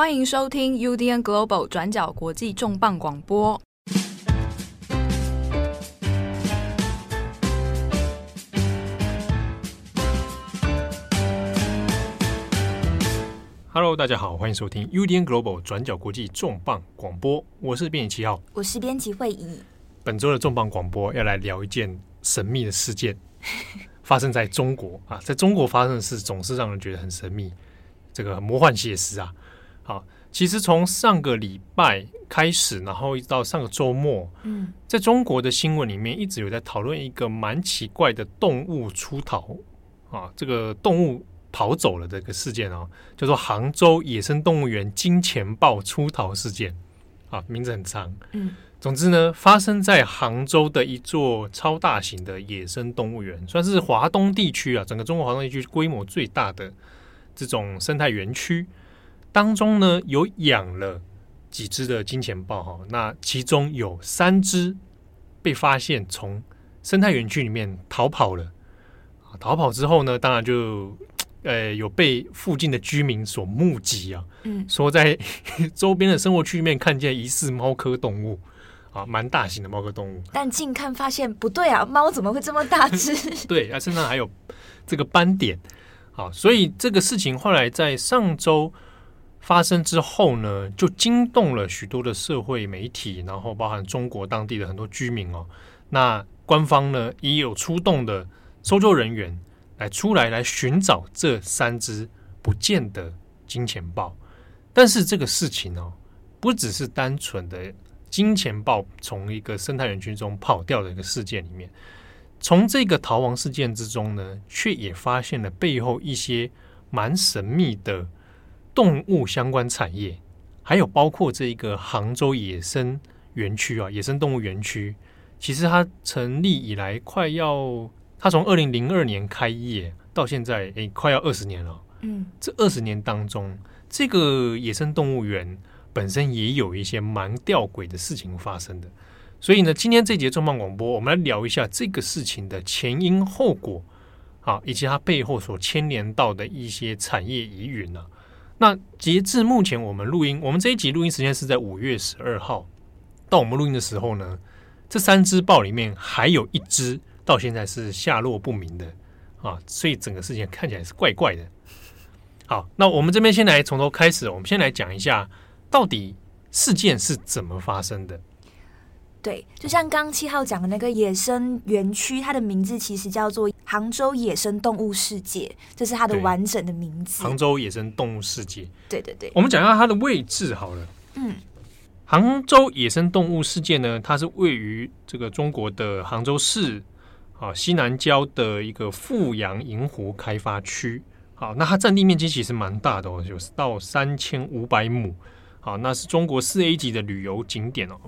欢迎收听 UDN Global 转角国际重磅广播。Hello，大家好，欢迎收听 UDN Global 转角国际重磅广播。我是编辑七号，我是编辑会议。本周的重磅广播要来聊一件神秘的事件，发生在中国啊，在中国发生的事总是让人觉得很神秘，这个魔幻写实啊。好，其实从上个礼拜开始，然后一直到上个周末，嗯，在中国的新闻里面一直有在讨论一个蛮奇怪的动物出逃啊，这个动物跑走了这个事件啊，叫做杭州野生动物园金钱豹出逃事件啊，名字很长，嗯，总之呢，发生在杭州的一座超大型的野生动物园，算是华东地区啊，整个中国华东地区规模最大的这种生态园区。当中呢，有养了几只的金钱豹哈，那其中有三只被发现从生态园区里面逃跑了。逃跑之后呢，当然就 呃有被附近的居民所目击啊，嗯，说在 周边的生活区里面看见疑似猫科动物啊，蛮大型的猫科动物。但近看发现不对啊，猫怎么会这么大只？对，它身上还有这个斑点。好，所以这个事情后来在上周。发生之后呢，就惊动了许多的社会媒体，然后包含中国当地的很多居民哦。那官方呢也有出动的搜救人员来出来来寻找这三只不见的金钱豹。但是这个事情哦，不只是单纯的金钱豹从一个生态园区中跑掉的一个事件里面，从这个逃亡事件之中呢，却也发现了背后一些蛮神秘的。动物相关产业，还有包括这一个杭州野生园区啊，野生动物园区，其实它成立以来快要，它从二零零二年开业到现在，诶，快要二十年了。嗯，这二十年当中，这个野生动物园本身也有一些蛮吊诡的事情发生的。所以呢，今天这节重磅广播，我们来聊一下这个事情的前因后果啊，以及它背后所牵连到的一些产业疑云啊。那截至目前，我们录音，我们这一集录音时间是在五月十二号。到我们录音的时候呢，这三只豹里面还有一只到现在是下落不明的啊，所以整个事件看起来是怪怪的。好，那我们这边先来从头开始，我们先来讲一下到底事件是怎么发生的。对，就像刚七号讲的那个野生园区，它的名字其实叫做杭州野生动物世界，这是它的完整的名字。杭州野生动物世界，对对对。我们讲一下它的位置好了。嗯，杭州野生动物世界呢，它是位于这个中国的杭州市啊西南郊的一个富阳银湖开发区。好，那它占地面积其实蛮大的哦，有到三千五百亩。好，那是中国四 A 级的旅游景点哦。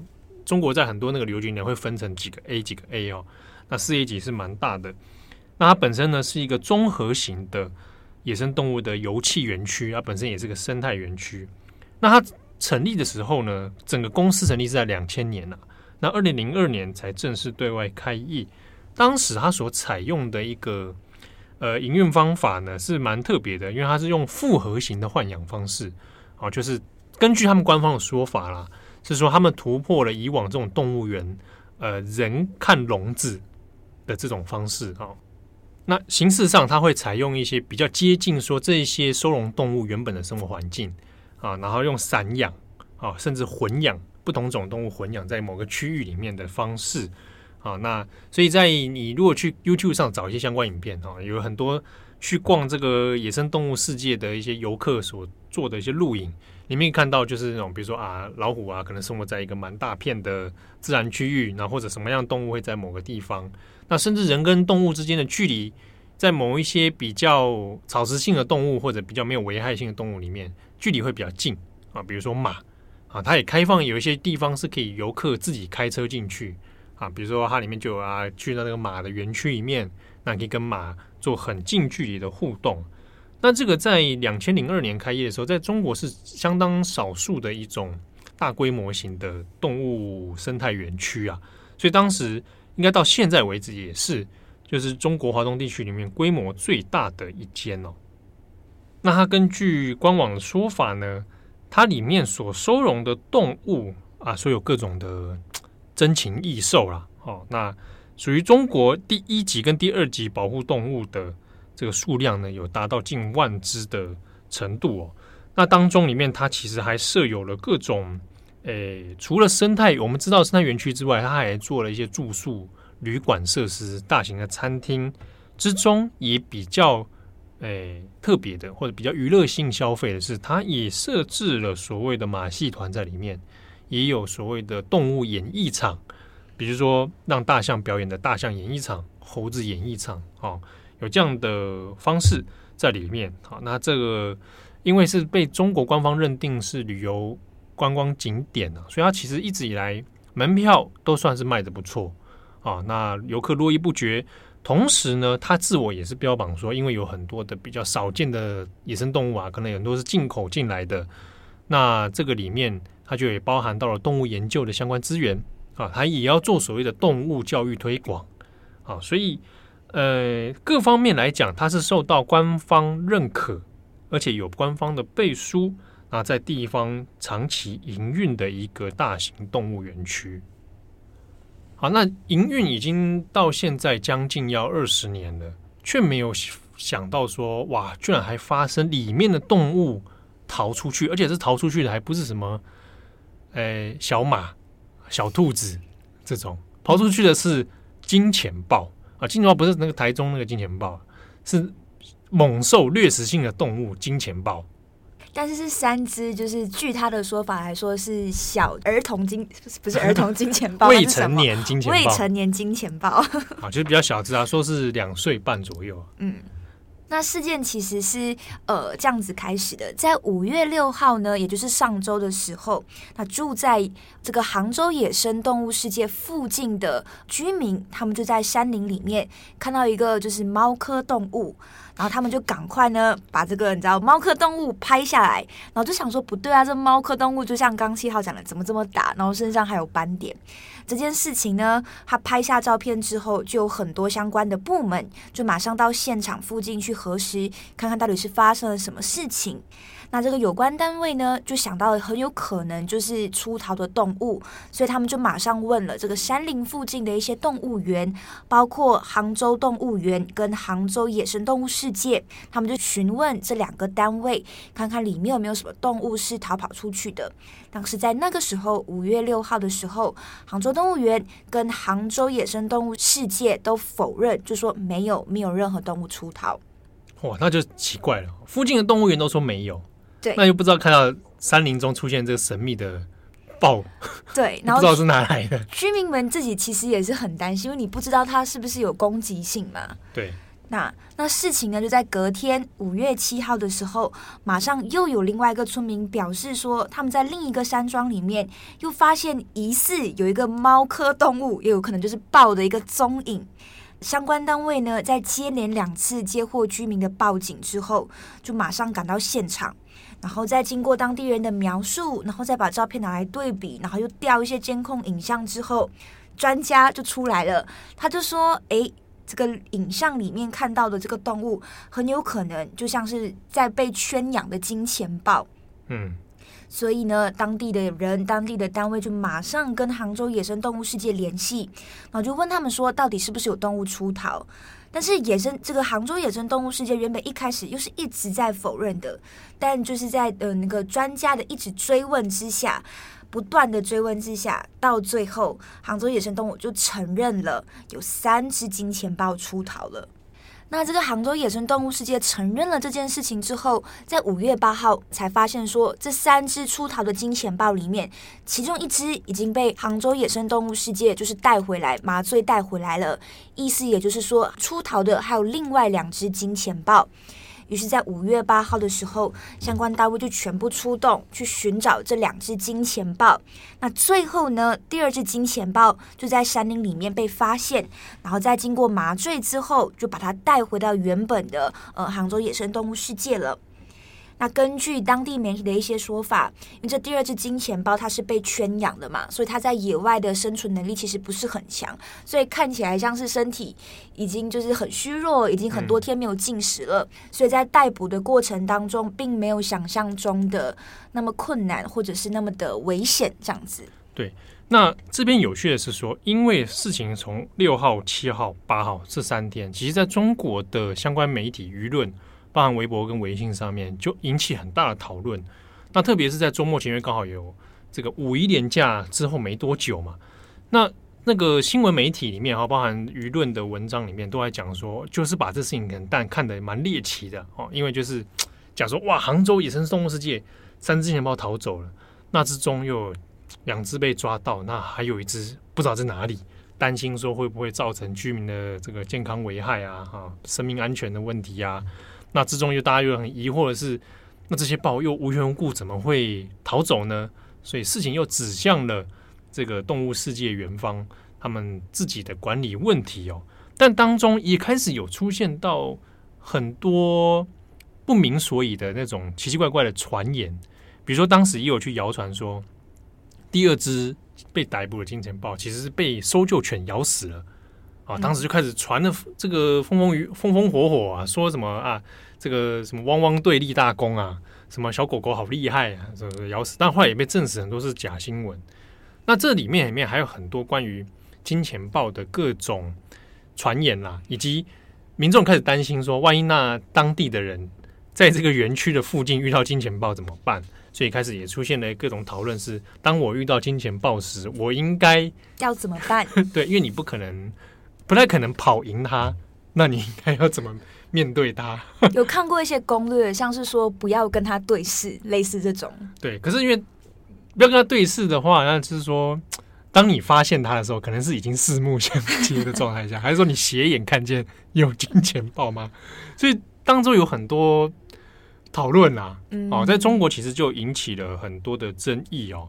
中国在很多那个旅游景点会分成几个 A 几个 A 哦，那四 A 级是蛮大的。那它本身呢是一个综合型的野生动物的游憩园区，它本身也是个生态园区。那它成立的时候呢，整个公司成立是在两千年呐、啊，那二零零二年才正式对外开业。当时它所采用的一个呃营运方法呢是蛮特别的，因为它是用复合型的豢养方式，啊，就是根据他们官方的说法啦。是说他们突破了以往这种动物园，呃，人看笼子的这种方式啊。那形式上，它会采用一些比较接近说这些收容动物原本的生活环境啊，然后用散养啊，甚至混养不同种动物混养在某个区域里面的方式啊。那所以在你如果去 YouTube 上找一些相关影片啊，有很多去逛这个野生动物世界的一些游客所做的一些录影。里面看到就是那种，比如说啊，老虎啊，可能生活在一个蛮大片的自然区域，然后或者什么样动物会在某个地方，那甚至人跟动物之间的距离，在某一些比较草食性的动物或者比较没有危害性的动物里面，距离会比较近啊，比如说马啊，它也开放有一些地方是可以游客自己开车进去啊，比如说它里面就有啊，去到那个马的园区里面，那可以跟马做很近距离的互动。那这个在两千零二年开业的时候，在中国是相当少数的一种大规模型的动物生态园区啊，所以当时应该到现在为止也是，就是中国华东地区里面规模最大的一间哦。那它根据官网的说法呢，它里面所收容的动物啊，所有各种的珍禽异兽啦，哦，那属于中国第一级跟第二级保护动物的这个数量呢，有达到近万只的程度哦。那当中里面，它其实还设有了各种，诶、除了生态，我们知道生态园区之外，它还做了一些住宿旅馆设施、大型的餐厅之中，也比较诶、特别的，或者比较娱乐性消费的是，它也设置了所谓的马戏团在里面，也有所谓的动物演艺场，比如说让大象表演的大象演艺场、猴子演艺场，哦，有这样的方式在里面。好，那这个。因为是被中国官方认定是旅游观光景点啊，所以它其实一直以来门票都算是卖得不错啊。那游客络绎不绝，同时呢，它自我也是标榜说，因为有很多的比较少见的野生动物啊，可能很多是进口进来的。那这个里面，它就也包含到了动物研究的相关资源啊，它也要做所谓的动物教育推广啊。所以，呃，各方面来讲，它是受到官方认可。而且有官方的背书，那在地方长期营运的一个大型动物园区。好，那营运已经到现在将近要二十年了，却没有想到说，哇，居然还发生里面的动物逃出去，而且是逃出去的，还不是什么，诶，小马、小兔子这种，逃出去的是金钱豹啊！金钱豹不是那个台中那个金钱豹，是。猛兽掠食性的动物金钱豹，但是是三只，就是据他的说法来说是小儿童金，不是儿童金钱豹，未成年金钱豹，未成年金钱豹啊，就是比较小只啊，说是两岁半左右。嗯。那事件其实是呃这样子开始的，在五月六号呢，也就是上周的时候，那住在这个杭州野生动物世界附近的居民，他们就在山林里面看到一个就是猫科动物，然后他们就赶快呢把这个你知道猫科动物拍下来，然后就想说不对啊，这猫科动物就像刚七号讲的，怎么这么大，然后身上还有斑点。这件事情呢，他拍下照片之后，就有很多相关的部门就马上到现场附近去核实，看看到底是发生了什么事情。那这个有关单位呢，就想到了很有可能就是出逃的动物，所以他们就马上问了这个山林附近的一些动物园，包括杭州动物园跟杭州野生动物世界，他们就询问这两个单位，看看里面有没有什么动物是逃跑出去的。当时在那个时候，五月六号的时候，杭州动物园跟杭州野生动物世界都否认，就说没有，没有任何动物出逃。哇，那就奇怪了，附近的动物园都说没有。对，那又不知道看到山林中出现这个神秘的豹，对，然后不知道是哪来的。居民们自己其实也是很担心，因为你不知道它是不是有攻击性嘛。对，那那事情呢，就在隔天五月七号的时候，马上又有另外一个村民表示说，他们在另一个山庄里面又发现疑似有一个猫科动物，也有可能就是豹的一个踪影。相关单位呢，在接连两次接获居民的报警之后，就马上赶到现场。然后再经过当地人的描述，然后再把照片拿来对比，然后又调一些监控影像之后，专家就出来了。他就说：“诶，这个影像里面看到的这个动物，很有可能就像是在被圈养的金钱豹。”嗯，所以呢，当地的人、当地的单位就马上跟杭州野生动物世界联系，然后就问他们说，到底是不是有动物出逃？但是野生这个杭州野生动物世界原本一开始又是一直在否认的，但就是在呃那个专家的一直追问之下，不断的追问之下，到最后杭州野生动物就承认了有三只金钱豹出逃了。那这个杭州野生动物世界承认了这件事情之后，在五月八号才发现说，这三只出逃的金钱豹里面，其中一只已经被杭州野生动物世界就是带回来麻醉带回来了，意思也就是说，出逃的还有另外两只金钱豹。于是，在五月八号的时候，相关单位就全部出动去寻找这两只金钱豹。那最后呢，第二只金钱豹就在山林里面被发现，然后在经过麻醉之后，就把它带回到原本的呃杭州野生动物世界了。那根据当地媒体的一些说法，因为这第二只金钱豹它是被圈养的嘛，所以它在野外的生存能力其实不是很强，所以看起来像是身体已经就是很虚弱，已经很多天没有进食了，嗯、所以在逮捕的过程当中，并没有想象中的那么困难，或者是那么的危险这样子。对，那这边有趣的是说，因为事情从六号、七号、八号这三天，其实在中国的相关媒体舆论。包含微博跟微信上面就引起很大的讨论。那特别是在周末前，因为刚好有这个五一连假之后没多久嘛，那那个新闻媒体里面哈，包含舆论的文章里面都在讲说，就是把这事情很但看得蛮猎奇的哦，因为就是讲说哇，杭州野生动物世界三只钱豹逃走了，那之中又有两只被抓到，那还有一只不知道在哪里，担心说会不会造成居民的这个健康危害啊，哈，生命安全的问题啊。那之中又大家又很疑惑的是，那这些豹又无缘无故怎么会逃走呢？所以事情又指向了这个动物世界园方他们自己的管理问题哦。但当中也开始有出现到很多不明所以的那种奇奇怪怪的传言，比如说当时也有去谣传说，第二只被逮捕的金钱豹其实是被搜救犬咬死了。啊，当时就开始传的这个风风雨风风火火啊，说什么啊，这个什么汪汪队立大功啊，什么小狗狗好厉害啊，这个咬死，但后来也被证实很多是假新闻。那这里面里面还有很多关于金钱豹的各种传言啦，以及民众开始担心说，万一那当地的人在这个园区的附近遇到金钱豹怎么办？所以开始也出现了各种讨论，是当我遇到金钱豹时，我应该要怎么办？对，因为你不可能。不太可能跑赢他，那你应该要怎么面对他？有看过一些攻略，像是说不要跟他对视，类似这种。对，可是因为不要跟他对视的话，那就是说，当你发现他的时候，可能是已经四目相接的状态下，还是说你斜眼看见有金钱豹吗？所以当中有很多讨论啊。嗯，哦，在中国其实就引起了很多的争议哦。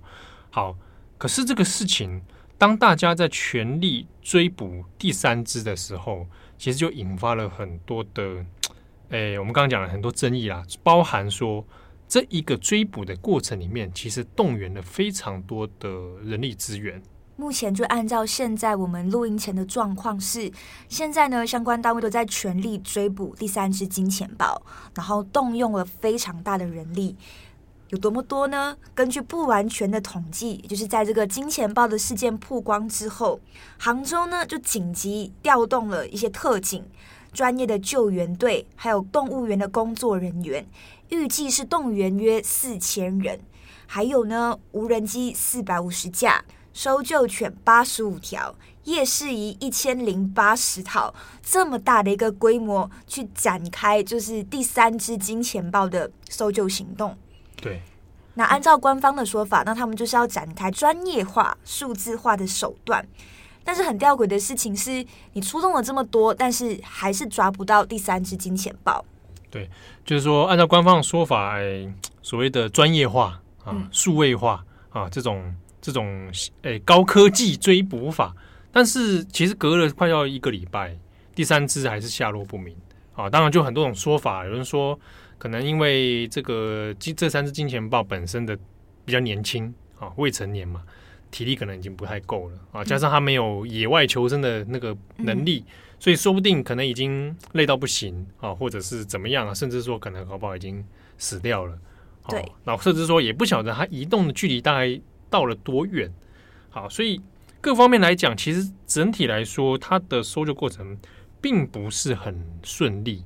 好，可是这个事情。当大家在全力追捕第三只的时候，其实就引发了很多的，诶、我们刚刚讲了很多争议啦，包含说这一个追捕的过程里面，其实动员了非常多的人力资源。目前就按照现在我们录音前的状况是，现在呢，相关单位都在全力追捕第三只金钱豹，然后动用了非常大的人力。有多么多呢？根据不完全的统计，就是在这个金钱豹的事件曝光之后，杭州呢就紧急调动了一些特警、专业的救援队，还有动物园的工作人员，预计是动员约四千人，还有呢无人机四百五十架、搜救犬八十五条、夜视仪一千零八十套，这么大的一个规模去展开，就是第三只金钱豹的搜救行动。对，那按照官方的说法，那他们就是要展开专业化、数字化的手段。但是很吊诡的事情是，你出动了这么多，但是还是抓不到第三只金钱豹。对，就是说，按照官方的说法，哎，所谓的专业化啊、数位化啊，这种这种哎高科技追捕法，但是其实隔了快要一个礼拜，第三只还是下落不明啊。当然，就很多种说法，有人说。可能因为这个金这三只金钱豹本身的比较年轻啊，未成年嘛，体力可能已经不太够了啊，加上它没有野外求生的那个能力，嗯、所以说不定可能已经累到不行啊，或者是怎么样啊，甚至说可能搞不好已经死掉了。对，那甚至说也不晓得它移动的距离大概到了多远。好，所以各方面来讲，其实整体来说，它的搜救过程并不是很顺利。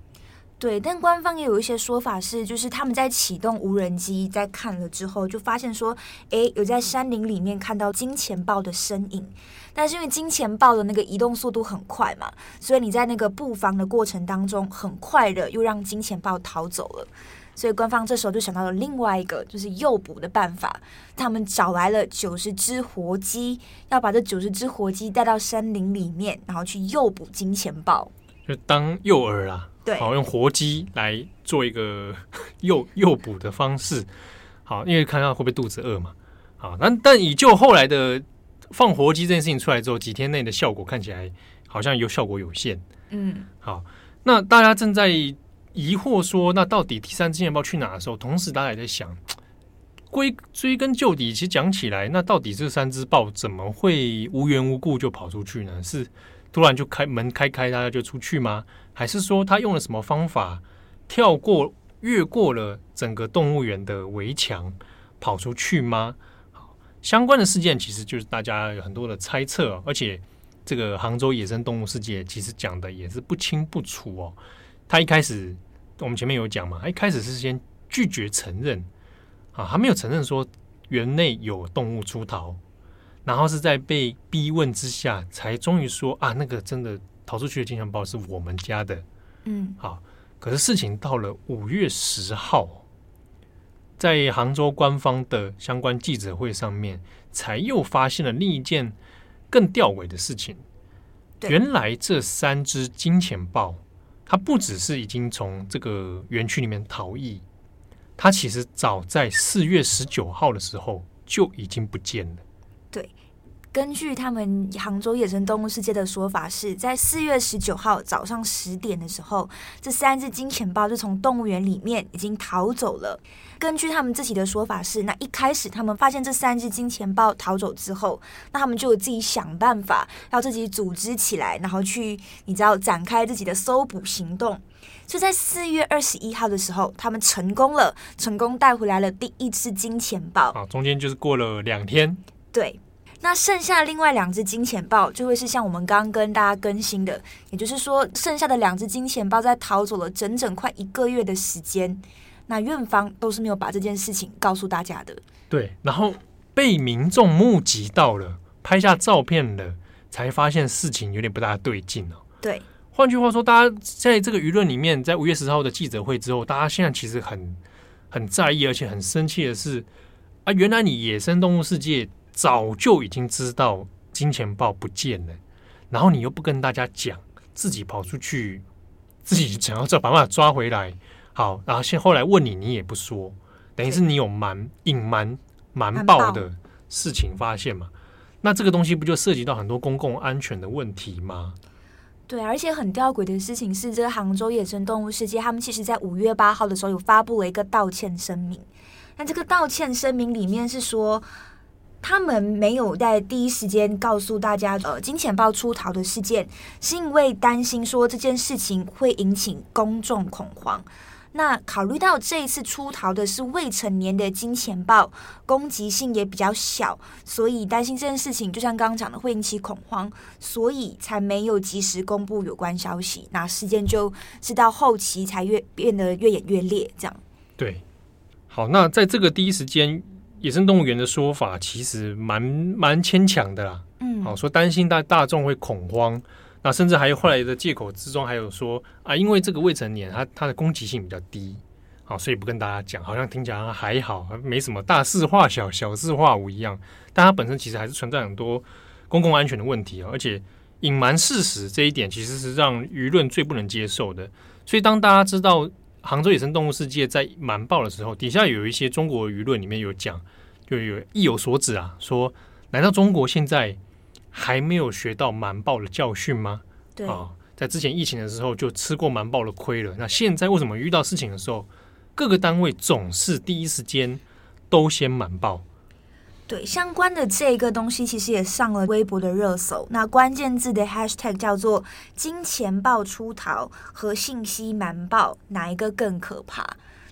对，但官方也有一些说法是，就是他们在启动无人机，在看了之后，就发现说，诶，有在山林里面看到金钱豹的身影。但是因为金钱豹的那个移动速度很快嘛，所以你在那个布防的过程当中，很快的又让金钱豹逃走了。所以官方这时候就想到了另外一个，就是诱捕的办法。他们找来了九十只活鸡，要把这九十只活鸡带到山林里面，然后去诱捕金钱豹，就当诱饵啦。好，用活鸡来做一个 诱诱捕的方式。好，因为看看会不会肚子饿嘛。好，但但以就后来的放活鸡这件事情出来之后，几天内的效果看起来好像有效果有限。嗯，好，那大家正在疑惑说，那到底第三只金钱豹去哪的时候，同时大家也在想，归追根究底，其实讲起来，那到底这三只豹怎么会无缘无故就跑出去呢？是突然就开门开开，大家就出去吗？还是说他用了什么方法跳过、越过了整个动物园的围墙跑出去吗？相关的事件其实就是大家有很多的猜测，而且这个杭州野生动物世界其实讲的也是不清不楚哦。他一开始。我们前面有讲嘛，一开始是先拒绝承认啊，他没有承认说园内有动物出逃，然后是在被逼问之下，才终于说啊，那个真的逃出去的金钱豹是我们家的。嗯，好，可是事情到了五月十号，在杭州官方的相关记者会上面，才又发现了另一件更吊诡的事情。原来这三只金钱豹。它不只是已经从这个园区里面逃逸，它其实早在四月十九号的时候就已经不见了。对，根据他们杭州野生动物世界的说法是，是在四月十九号早上十点的时候，这三只金钱豹就从动物园里面已经逃走了。根据他们自己的说法是，那一开始他们发现这三只金钱豹逃走之后，那他们就有自己想办法，要自己组织起来，然后去你知道展开自己的搜捕行动。就在四月二十一号的时候，他们成功了，成功带回来了第一只金钱豹。啊，中间就是过了两天。对，那剩下另外两只金钱豹就会是像我们刚刚跟大家更新的，也就是说，剩下的两只金钱豹在逃走了整整快一个月的时间。那院方都是没有把这件事情告诉大家的。对，然后被民众目击到了，拍下照片了，才发现事情有点不大对劲哦。对，换句话说，大家在这个舆论里面，在五月十号的记者会之后，大家现在其实很很在意，而且很生气的是，啊，原来你野生动物世界早就已经知道金钱豹不见了，然后你又不跟大家讲，自己跑出去，自己想要再把办法抓回来。好，然后现后来问你，你也不说，等于是你有瞒隐瞒瞒报的事情发现嘛？那这个东西不就涉及到很多公共安全的问题吗？对，而且很吊诡的事情是，这个杭州野生动物世界，他们其实在五月八号的时候有发布了一个道歉声明。那这个道歉声明里面是说，他们没有在第一时间告诉大家，呃，金钱豹出逃的事件，是因为担心说这件事情会引起公众恐慌。那考虑到这一次出逃的是未成年的金钱豹，攻击性也比较小，所以担心这件事情，就像刚刚讲的会引起恐慌，所以才没有及时公布有关消息。那事件就是到后期才越变得越演越烈，这样。对，好，那在这个第一时间，野生动物园的说法其实蛮蛮牵强的啦。嗯，好，说担心大大众会恐慌。那甚至还有后来的借口之中，还有说啊，因为这个未成年，他他的攻击性比较低，好，所以不跟大家讲，好像听起来还好，没什么大事化小，小事化无一样。但它本身其实还是存在很多公共安全的问题啊，而且隐瞒事实这一点，其实是让舆论最不能接受的。所以当大家知道杭州野生动物世界在瞒报的时候，底下有一些中国舆论里面有讲，就有意有所指啊，说难道中国现在？还没有学到瞒报的教训吗？对啊，在之前疫情的时候就吃过瞒报的亏了。那现在为什么遇到事情的时候，各个单位总是第一时间都先瞒报？对，相关的这个东西其实也上了微博的热搜。那关键字的 hashtag 叫做“金钱豹出逃”和“信息瞒报”，哪一个更可怕？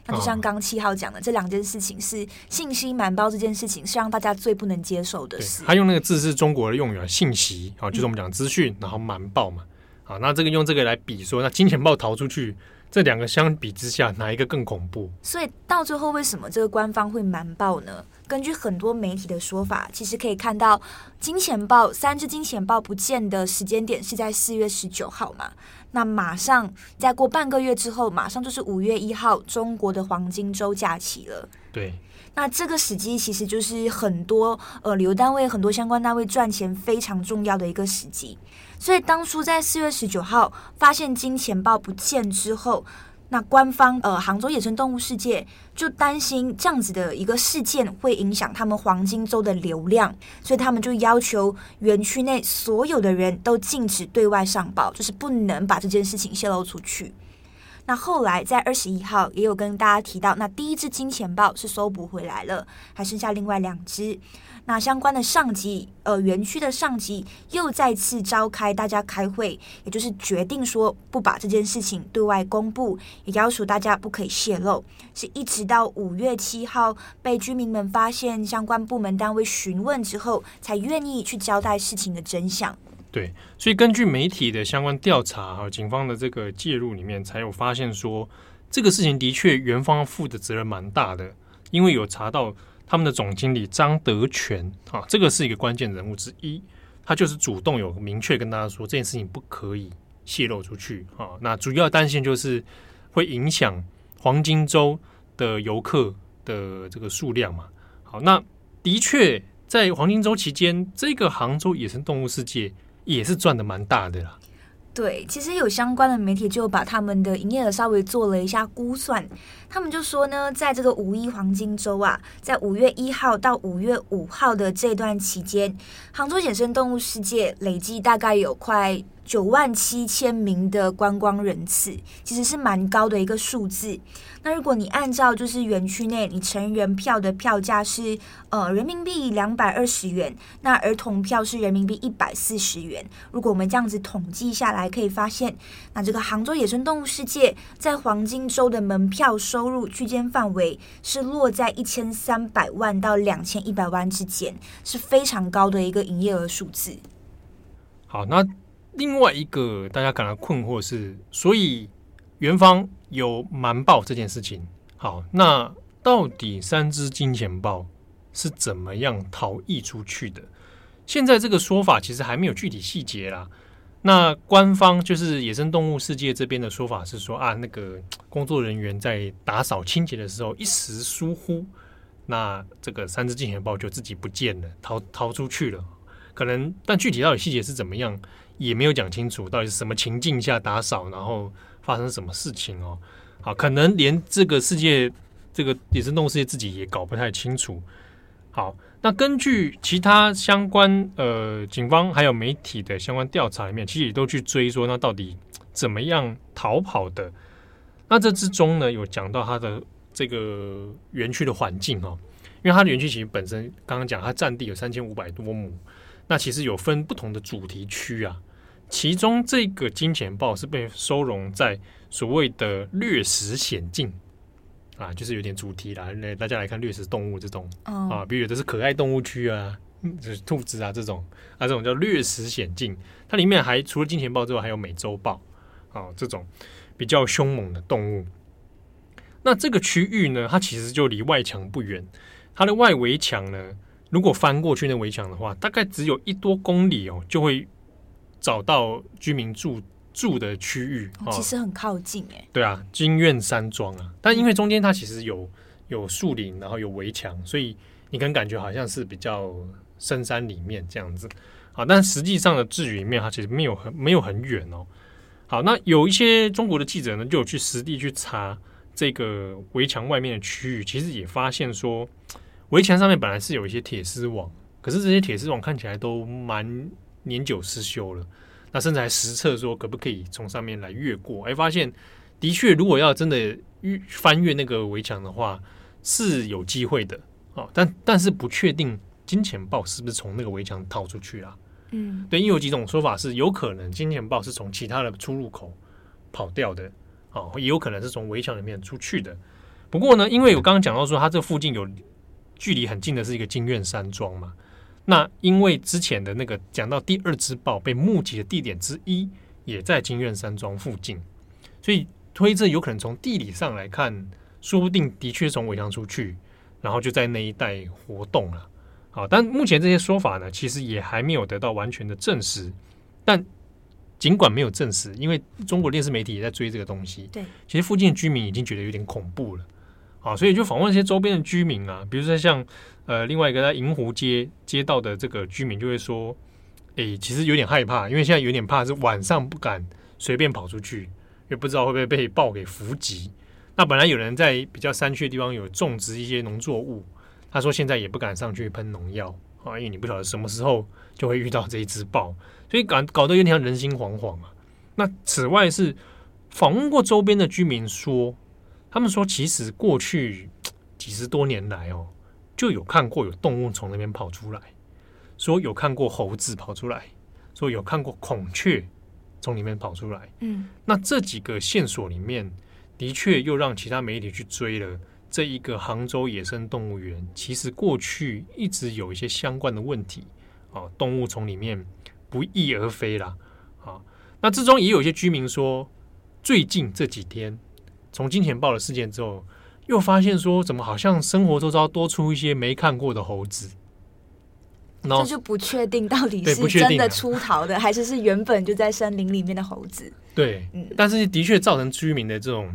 那就像刚七号讲的，哦、这两件事情是信息瞒报这件事情是让大家最不能接受的事。他用那个字是中国的用语啊，信息啊，就是我们讲资讯，嗯、然后瞒报嘛。好，那这个用这个来比说，那金钱豹逃出去，这两个相比之下，哪一个更恐怖？所以到最后，为什么这个官方会瞒报呢？根据很多媒体的说法，其实可以看到，金钱豹三只金钱豹不见的时间点是在四月十九号嘛。那马上再过半个月之后，马上就是五月一号，中国的黄金周假期了。对，那这个时机其实就是很多呃旅游单位、很多相关单位赚钱非常重要的一个时机。所以当初在四月十九号发现金钱豹不见之后，那官方呃，杭州野生动物世界就担心这样子的一个事件会影响他们黄金周的流量，所以他们就要求园区内所有的人都禁止对外上报，就是不能把这件事情泄露出去。那后来在二十一号也有跟大家提到，那第一只金钱豹是搜捕回来了，还剩下另外两只。那相关的上级，呃，园区的上级又再次召开大家开会，也就是决定说不把这件事情对外公布，也要求大家不可以泄露。是一直到五月七号被居民们发现，相关部门单位询问之后，才愿意去交代事情的真相。对，所以根据媒体的相关调查和警方的这个介入里面，才有发现说这个事情的确元方负的责任蛮大的，因为有查到。他们的总经理张德全啊，这个是一个关键人物之一，他就是主动有明确跟大家说这件事情不可以泄露出去啊。那主要担心就是会影响黄金周的游客的这个数量嘛。好，那的确在黄金周期间，这个杭州野生动物世界也是赚的蛮大的啦。对，其实有相关的媒体就把他们的营业额稍微做了一下估算，他们就说呢，在这个五一黄金周啊，在五月一号到五月五号的这段期间，杭州野生动物世界累计大概有快九万七千名的观光人次，其实是蛮高的一个数字。那如果你按照就是园区内你成人票的票价是呃人民币两百二十元，那儿童票是人民币一百四十元。如果我们这样子统计下来，可以发现，那这个杭州野生动物世界在黄金周的门票收入区间范围是落在一千三百万到两千一百万之间，是非常高的一个营业额数字。好，那。另外一个大家感到困惑是，所以园方有瞒报这件事情。好，那到底三只金钱豹是怎么样逃逸出去的？现在这个说法其实还没有具体细节啦。那官方就是野生动物世界这边的说法是说啊，那个工作人员在打扫清洁的时候一时疏忽，那这个三只金钱豹就自己不见了，逃逃出去了。可能，但具体到底细节是怎么样？也没有讲清楚到底是什么情境下打扫，然后发生什么事情哦。好，可能连这个世界，这个野生动物世界自己也搞不太清楚。好，那根据其他相关呃警方还有媒体的相关调查里面，其实也都去追说，那到底怎么样逃跑的？那这之中呢，有讲到它的这个园区的环境哦，因为它的园区其实本身刚刚讲它占地有三千五百多亩。那其实有分不同的主题区啊，其中这个金钱豹是被收容在所谓的掠食险境啊，就是有点主题啦，来大家来看掠食动物这种、oh. 啊，比如这是可爱动物区啊，就是兔子啊这种啊，这种叫掠食险境，它里面还除了金钱豹之外，还有美洲豹啊这种比较凶猛的动物。那这个区域呢，它其实就离外墙不远，它的外围墙呢。如果翻过去那围墙的话，大概只有一多公里哦，就会找到居民住住的区域。哦，其实很靠近哎。对啊，金苑山庄啊，但因为中间它其实有有树林，然后有围墙，所以你可能感觉好像是比较深山里面这样子啊。但实际上的距离里面，它其实没有很没有很远哦。好，那有一些中国的记者呢，就有去实地去查这个围墙外面的区域，其实也发现说。围墙上面本来是有一些铁丝网，可是这些铁丝网看起来都蛮年久失修了。那甚至还实测说可不可以从上面来越过，哎，发现的确，如果要真的翻越那个围墙的话，是有机会的哦。但但是不确定金钱豹是不是从那个围墙逃出去啊。嗯，对，因为有几种说法是有可能金钱豹是从其他的出入口跑掉的，哦，也有可能是从围墙里面出去的。不过呢，因为我刚刚讲到说它这附近有。距离很近的是一个金苑山庄嘛，那因为之前的那个讲到第二只豹被目击的地点之一也在金苑山庄附近，所以推测有可能从地理上来看，说不定的确从围墙出去，然后就在那一带活动了。好，但目前这些说法呢，其实也还没有得到完全的证实。但尽管没有证实，因为中国电视媒体也在追这个东西，对，其实附近的居民已经觉得有点恐怖了。啊，所以就访问一些周边的居民啊，比如说像呃另外一个在银湖街街道的这个居民就会说，诶、其实有点害怕，因为现在有点怕是晚上不敢随便跑出去，也不知道会不会被豹给伏击。那本来有人在比较山区的地方有种植一些农作物，他说现在也不敢上去喷农药啊，因为你不晓得什么时候就会遇到这一只豹，所以搞搞得有点像人心惶惶啊。那此外是。访问过周边的居民说，他们说其实过去 几十多年来哦，就有看过有动物从那边跑出来，说有看过猴子跑出来，说有看过孔雀从里面跑出来。嗯，那这几个线索里面，的确又让其他媒体去追了这一个杭州野生动物园，其实过去一直有一些相关的问题啊，动物从里面不翼而飞啦。啊。那之中也有一些居民说，最近这几天从金钱豹的事件之后，又发现说，怎么好像生活周遭多出一些没看过的猴子。这就不确定到底是真的出逃的，还是是原本就在森林里面的猴子。对，嗯，但是的确造成居民的这种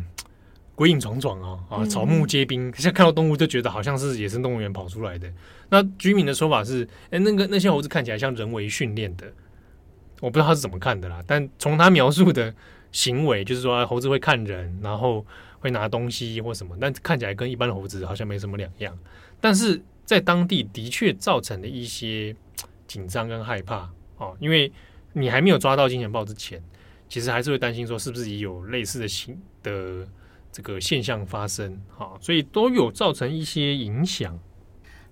鬼影幢幢啊啊，草木皆兵，现在看到动物就觉得好像是野生动物园跑出来的。那居民的说法是，哎，那个那些猴子看起来像人为训练的，我不知道他是怎么看的啦。但从他描述的行为，就是说猴子会看人，然后会拿东西或什么，但看起来跟一般的猴子好像没什么两样。但是在当地的确造成了一些紧张跟害怕哦，因为你还没有抓到金钱豹之前，其实还是会担心说是不是也有类似的形的这个现象发生啊，所以都有造成一些影响。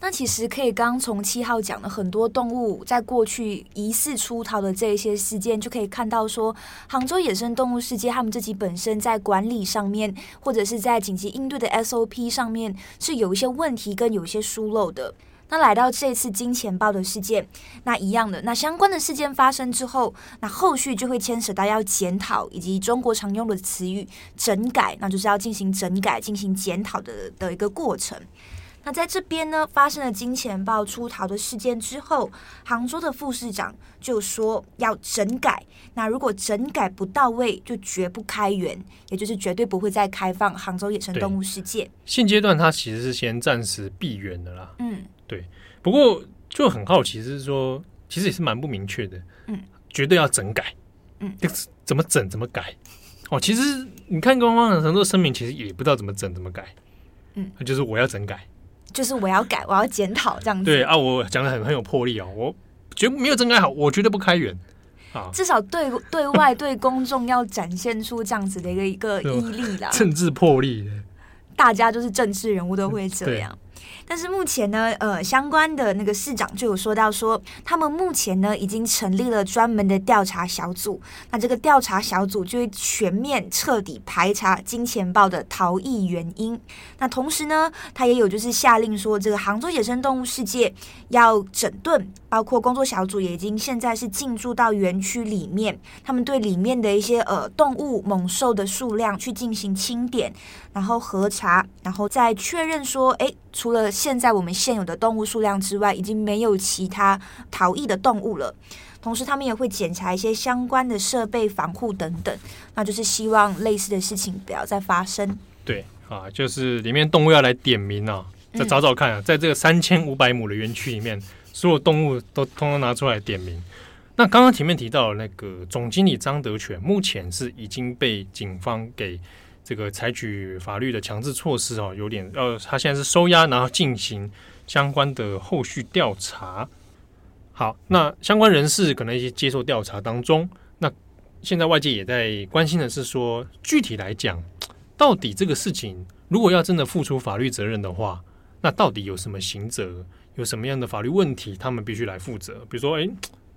那其实可以刚从七号讲的很多动物在过去疑似出逃的这一些事件，就可以看到说，杭州野生动物世界他们自己本身在管理上面，或者是在紧急应对的 SOP 上面是有一些问题跟有一些疏漏的。那来到这次金钱豹的事件，那一样的，那相关的事件发生之后，那后续就会牵扯到要检讨，以及中国常用的词语整改，那就是要进行整改、进行检讨的的一个过程。那在这边呢，发生了金钱豹出逃的事件之后，杭州的副市长就说要整改。那如果整改不到位，就绝不开园，也就是绝对不会再开放杭州野生动物世界。现阶段他其实是先暂时闭园的啦。嗯，对。不过就很好奇，是说其实也是蛮不明确的。嗯，绝对要整改。嗯，怎么整怎么改。哦，其实你看官方的很多声明，其实也不知道怎么整怎么改。嗯，就是我要整改。就是我要改，我要检讨这样子。对啊，我讲的很很有魄力哦，我绝没有真爱好，我绝对不开源啊。至少对对外对公众要展现出这样子的一个一个 毅力啦，政治魄力。大家就是政治人物都会这样。但是目前呢，呃，相关的那个市长就有说到说，他们目前呢已经成立了专门的调查小组，那这个调查小组就会全面彻底排查金钱豹的逃逸原因。那同时呢，他也有就是下令说，这个杭州野生动物世界要整顿，包括工作小组也已经现在是进驻到园区里面，他们对里面的一些呃动物猛兽的数量去进行清点，然后核查，然后再确认说，哎。除了现在我们现有的动物数量之外，已经没有其他逃逸的动物了。同时，他们也会检查一些相关的设备防护等等，那就是希望类似的事情不要再发生。对啊，就是里面动物要来点名啊，再找找看啊，在这个三千五百亩的园区里面，所有动物都通通拿出来点名。那刚刚前面提到那个总经理张德全，目前是已经被警方给。这个采取法律的强制措施哦，有点呃，他现在是收押，然后进行相关的后续调查。好，那相关人士可能一些接受调查当中，那现在外界也在关心的是说，具体来讲，到底这个事情如果要真的付出法律责任的话，那到底有什么刑责，有什么样的法律问题，他们必须来负责？比如说，诶，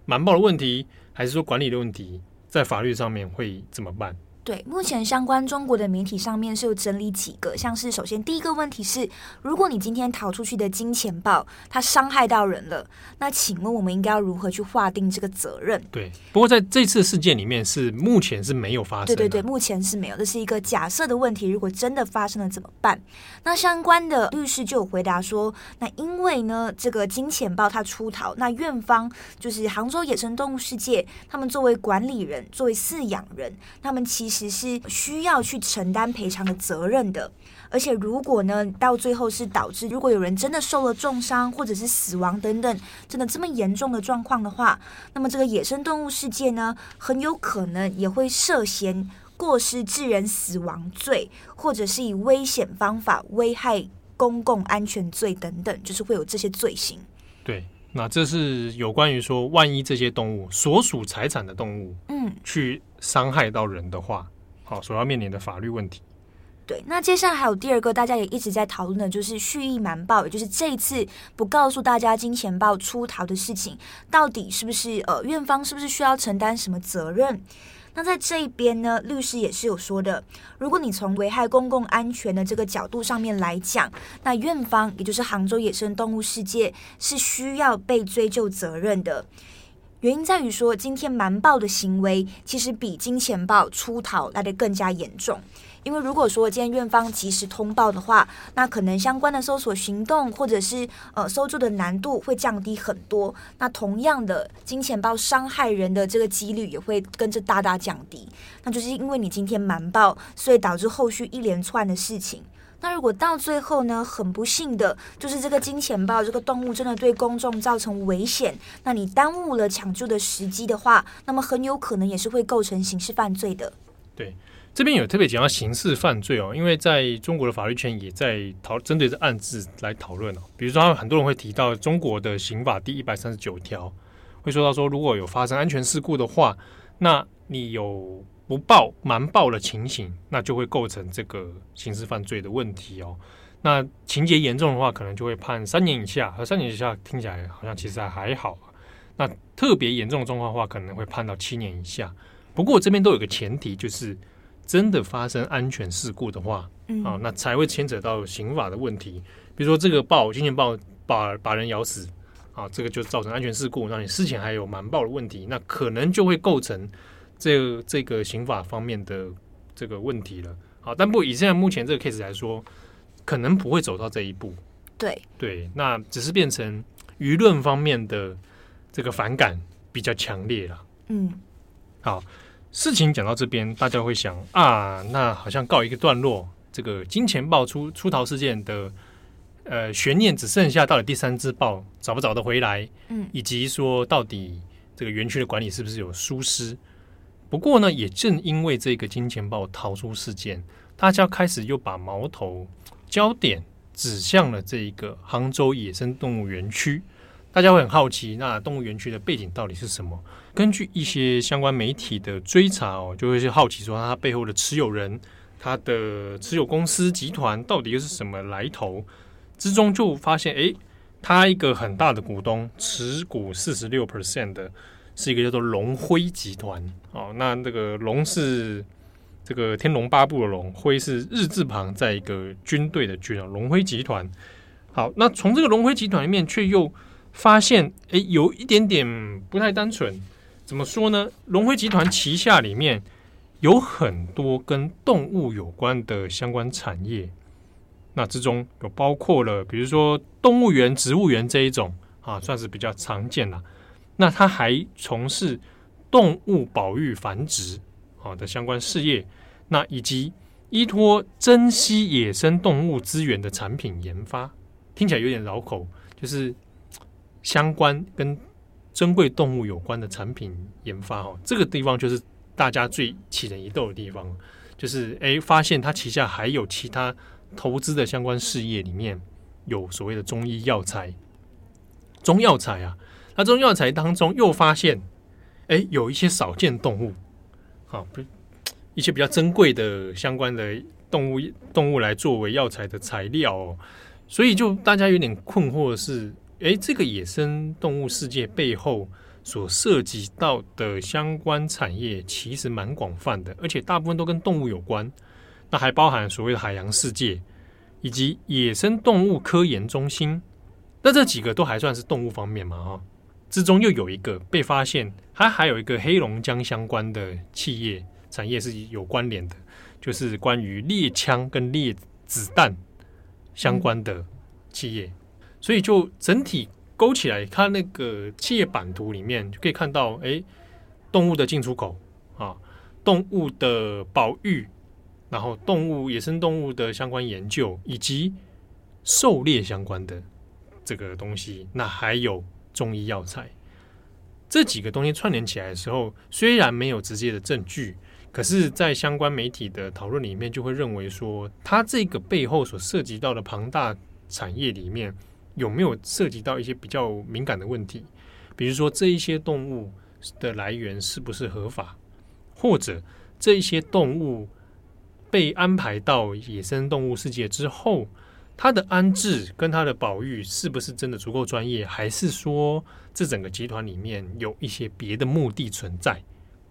瞒报的问题，还是说管理的问题，在法律上面会怎么办？对，目前相关中国的媒体上面是有整理几个，像是首先第一个问题是，如果你今天逃出去的金钱豹它伤害到人了，那请问我们应该要如何去划定这个责任？对，不过在这次事件里面是目前是没有发生。对对对，目前是没有，这是一个假设的问题。如果真的发生了怎么办？那相关的律师就有回答说，那因为呢这个金钱豹它出逃，那院方就是杭州野生动物世界，他们作为管理人，作为饲养人，他们其实。是需要去承担赔偿的责任的，而且如果呢，到最后是导致如果有人真的受了重伤或者是死亡等等，真的这么严重的状况的话，那么这个野生动物世界呢，很有可能也会涉嫌过失致人死亡罪，或者是以危险方法危害公共安全罪等等，就是会有这些罪行。对。那这是有关于说，万一这些动物所属财产的动物，嗯，去伤害到人的话，啊、好所要面临的法律问题。对，那接下来还有第二个大家也一直在讨论的，就是蓄意瞒报，也就是这一次不告诉大家金钱豹出逃的事情，到底是不是呃院方是不是需要承担什么责任？那在这一边呢，律师也是有说的，如果你从危害公共安全的这个角度上面来讲，那院方也就是杭州野生动物世界是需要被追究责任的。原因在于说，今天瞒报的行为其实比金钱豹出逃来的更加严重。因为如果说今天院方及时通报的话，那可能相关的搜索行动或者是呃搜救的难度会降低很多。那同样的，金钱豹伤害人的这个几率也会跟着大大降低。那就是因为你今天瞒报，所以导致后续一连串的事情。那如果到最后呢，很不幸的就是这个金钱豹这个动物真的对公众造成危险，那你耽误了抢救的时机的话，那么很有可能也是会构成刑事犯罪的。对。这边有特别讲到刑事犯罪哦，因为在中国的法律圈也在讨针对这案子来讨论哦。比如说，很多人会提到中国的刑法第一百三十九条，会说到说，如果有发生安全事故的话，那你有不报、瞒报的情形，那就会构成这个刑事犯罪的问题哦。那情节严重的话，可能就会判三年以下，和三年以下听起来好像其实还还好。那特别严重的状况的话，可能会判到七年以下。不过这边都有个前提，就是。真的发生安全事故的话，嗯，啊，那才会牵扯到刑法的问题。比如说这个豹，金钱豹把把人咬死，啊，这个就造成安全事故。那你事前还有瞒报的问题，那可能就会构成这个、这个刑法方面的这个问题了。好，但不以现在目前这个 case 来说，可能不会走到这一步。对对，那只是变成舆论方面的这个反感比较强烈了。嗯，好。事情讲到这边，大家会想啊，那好像告一个段落。这个金钱豹出出逃事件的呃悬念只剩下到底第三只豹找不找得回来，嗯，以及说到底这个园区的管理是不是有疏失。不过呢，也正因为这个金钱豹逃出事件，大家开始又把矛头焦点指向了这一个杭州野生动物园区。大家会很好奇，那动物园区的背景到底是什么？根据一些相关媒体的追查哦，就会是好奇说，它背后的持有人，它的持有公司集团到底又是什么来头？之中就发现，诶，它一个很大的股东持股四十六 percent 的，是一个叫做龙辉集团哦。那这个龙是这个天龙八部的龙，辉是日字旁，在一个军队的军啊，龙辉集团。好，那从这个龙辉集团里面，却又发现，哎，有一点点不太单纯。怎么说呢？龙辉集团旗下里面有很多跟动物有关的相关产业，那之中有包括了，比如说动物园、植物园这一种啊，算是比较常见了。那他还从事动物保育、繁殖啊的相关事业，那以及依托珍稀野生动物资源的产品研发，听起来有点绕口，就是。相关跟珍贵动物有关的产品研发哦，这个地方就是大家最起人疑窦的地方，就是诶，发现他旗下还有其他投资的相关事业，里面有所谓的中医药材、中药材啊，那中药材当中又发现，诶，有一些少见动物，好，不一些比较珍贵的相关的动物动物来作为药材的材料哦，所以就大家有点困惑的是。诶，这个野生动物世界背后所涉及到的相关产业其实蛮广泛的，而且大部分都跟动物有关。那还包含所谓的海洋世界以及野生动物科研中心。那这几个都还算是动物方面嘛？哈，之中又有一个被发现，它还有一个黑龙江相关的企业产业是有关联的，就是关于猎枪跟猎子弹相关的企业。所以就整体勾起来，看那个企业版图里面就可以看到，哎，动物的进出口啊，动物的保育，然后动物野生动物的相关研究，以及狩猎相关的这个东西，那还有中医药材，这几个东西串联起来的时候，虽然没有直接的证据，可是，在相关媒体的讨论里面，就会认为说，它这个背后所涉及到的庞大产业里面。有没有涉及到一些比较敏感的问题？比如说，这一些动物的来源是不是合法，或者这一些动物被安排到野生动物世界之后，它的安置跟它的保育是不是真的足够专业，还是说这整个集团里面有一些别的目的存在？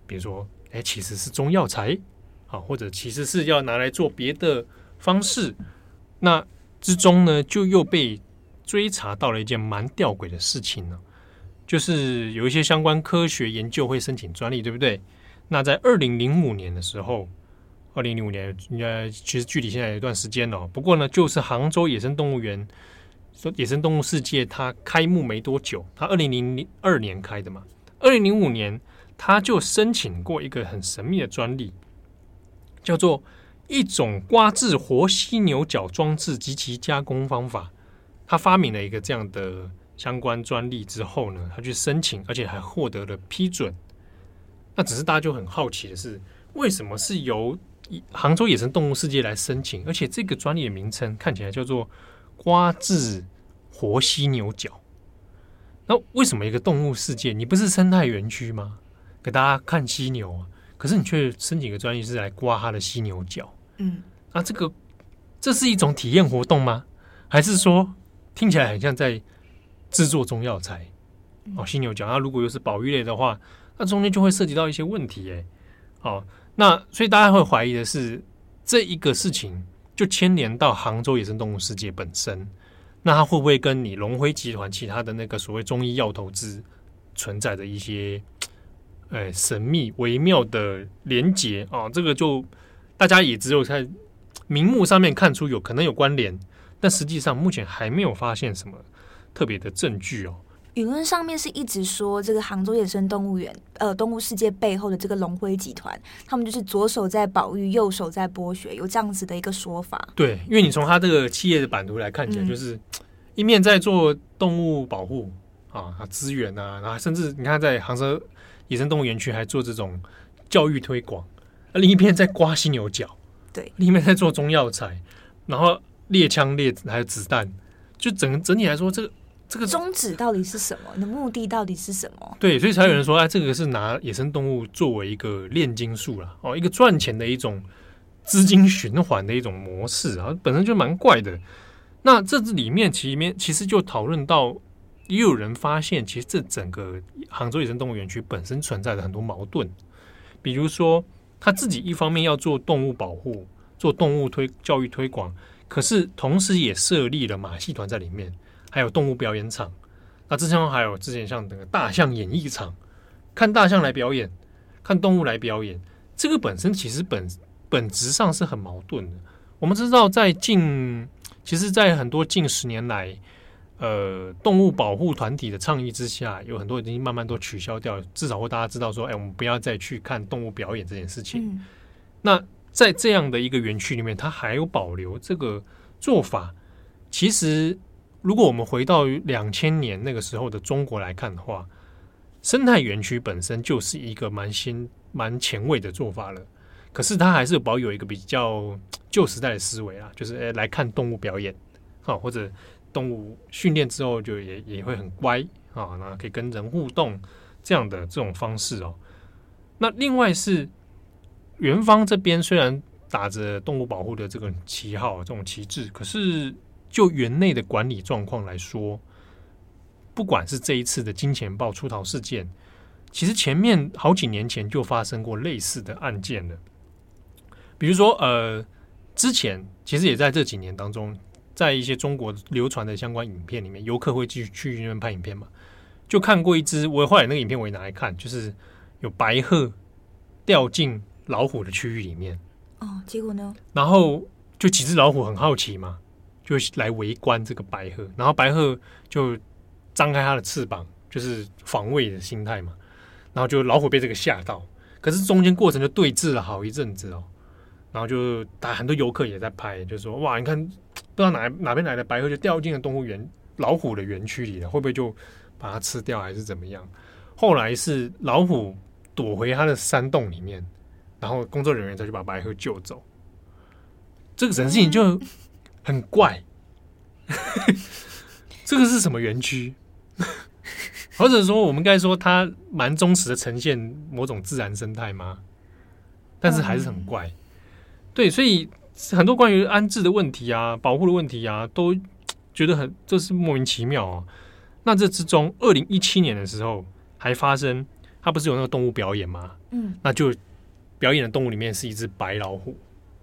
比如说，哎，其实是中药材，啊，或者其实是要拿来做别的方式，那之中呢，就又被追查到了一件蛮吊诡的事情呢，就是有一些相关科学研究会申请专利，对不对？那在二零零五年的时候，二零零五年应该其实距离现在有一段时间了。不过呢，就是杭州野生动物园，说野生动物世界它开幕没多久，它二零零二年开的嘛，二零零五年。他就申请过一个很神秘的专利，叫做一种刮治活犀牛角装置及其加工方法。他发明了一个这样的相关专利之后呢，他去申请，而且还获得了批准。那只是大家就很好奇的是，为什么是由杭州野生动物世界来申请？而且这个专利的名称看起来叫做刮治活犀牛角。那为什么一个动物世界，你不是生态园区吗？给大家看犀牛啊，可是你却申请个专利是来刮它的犀牛角，嗯，啊，这个这是一种体验活动吗？还是说听起来很像在制作中药材？哦，犀牛角，那如果又是保育类的话，那中间就会涉及到一些问题，哎，哦，那所以大家会怀疑的是这一个事情就牵连到杭州野生动物世界本身，那它会不会跟你龙辉集团其他的那个所谓中医药投资存在的一些？哎，神秘微妙的连结啊，这个就大家也只有在明目上面看出有可能有关联，但实际上目前还没有发现什么特别的证据哦。舆论上面是一直说这个杭州野生动物园，呃，动物世界背后的这个龙辉集团，他们就是左手在保育，右手在剥削，有这样子的一个说法。对，因为你从他这个企业的版图来看起来，就是、嗯、一面在做动物保护啊，资源啊，然后甚至你看在杭州。野生动物园区还做这种教育推广，另一边在刮犀牛角，对，另一边在做中药材，然后猎枪猎还有子弹，就整个整体来说，这个这个宗旨到底是什么？你的目的到底是什么？对，所以才有人说，哎，这个是拿野生动物作为一个炼金术了，哦，一个赚钱的一种资金循环的一种模式啊，本身就蛮怪的。那这里面其里面其实就讨论到。也有人发现，其实这整个杭州野生动物园区本身存在着很多矛盾，比如说他自己一方面要做动物保护、做动物推教育推广，可是同时也设立了马戏团在里面，还有动物表演场。那之前还有之前像那个大象演艺场，看大象来表演，看动物来表演，这个本身其实本本质上是很矛盾的。我们知道，在近其实，在很多近十年来。呃，动物保护团体的倡议之下，有很多已经慢慢都取消掉，至少会大家知道说，哎，我们不要再去看动物表演这件事情。嗯、那在这样的一个园区里面，它还有保留这个做法。其实，如果我们回到两千年那个时候的中国来看的话，生态园区本身就是一个蛮新、蛮前卫的做法了。可是，它还是保有一个比较旧时代的思维啊，就是哎，来看动物表演，好或者。动物训练之后就也也会很乖啊，那可以跟人互动这样的这种方式哦。那另外是园方这边虽然打着动物保护的这个旗号，这种旗帜，可是就园内的管理状况来说，不管是这一次的金钱豹出逃事件，其实前面好几年前就发生过类似的案件了。比如说，呃，之前其实也在这几年当中。在一些中国流传的相关影片里面，游客会继续去那边拍影片嘛？就看过一只，我后来那个影片我也拿来看，就是有白鹤掉进老虎的区域里面。哦，结果呢？然后就几只老虎很好奇嘛，就来围观这个白鹤，然后白鹤就张开它的翅膀，就是防卫的心态嘛。然后就老虎被这个吓到，可是中间过程就对峙了好一阵子哦。然后就打很多游客也在拍，就说哇，你看。不知道哪哪边来的白鹤就掉进了动物园老虎的园区里了，会不会就把它吃掉还是怎么样？后来是老虎躲回它的山洞里面，然后工作人员才去把白鹤救走。这个整件事情就很怪，这个是什么园区？或者说我们该说它蛮忠实的呈现某种自然生态吗？但是还是很怪。对，所以很多关于安置的问题啊、保护的问题啊，都觉得很这是莫名其妙啊。那这之中，二零一七年的时候还发生，它不是有那个动物表演吗？嗯，那就表演的动物里面是一只白老虎，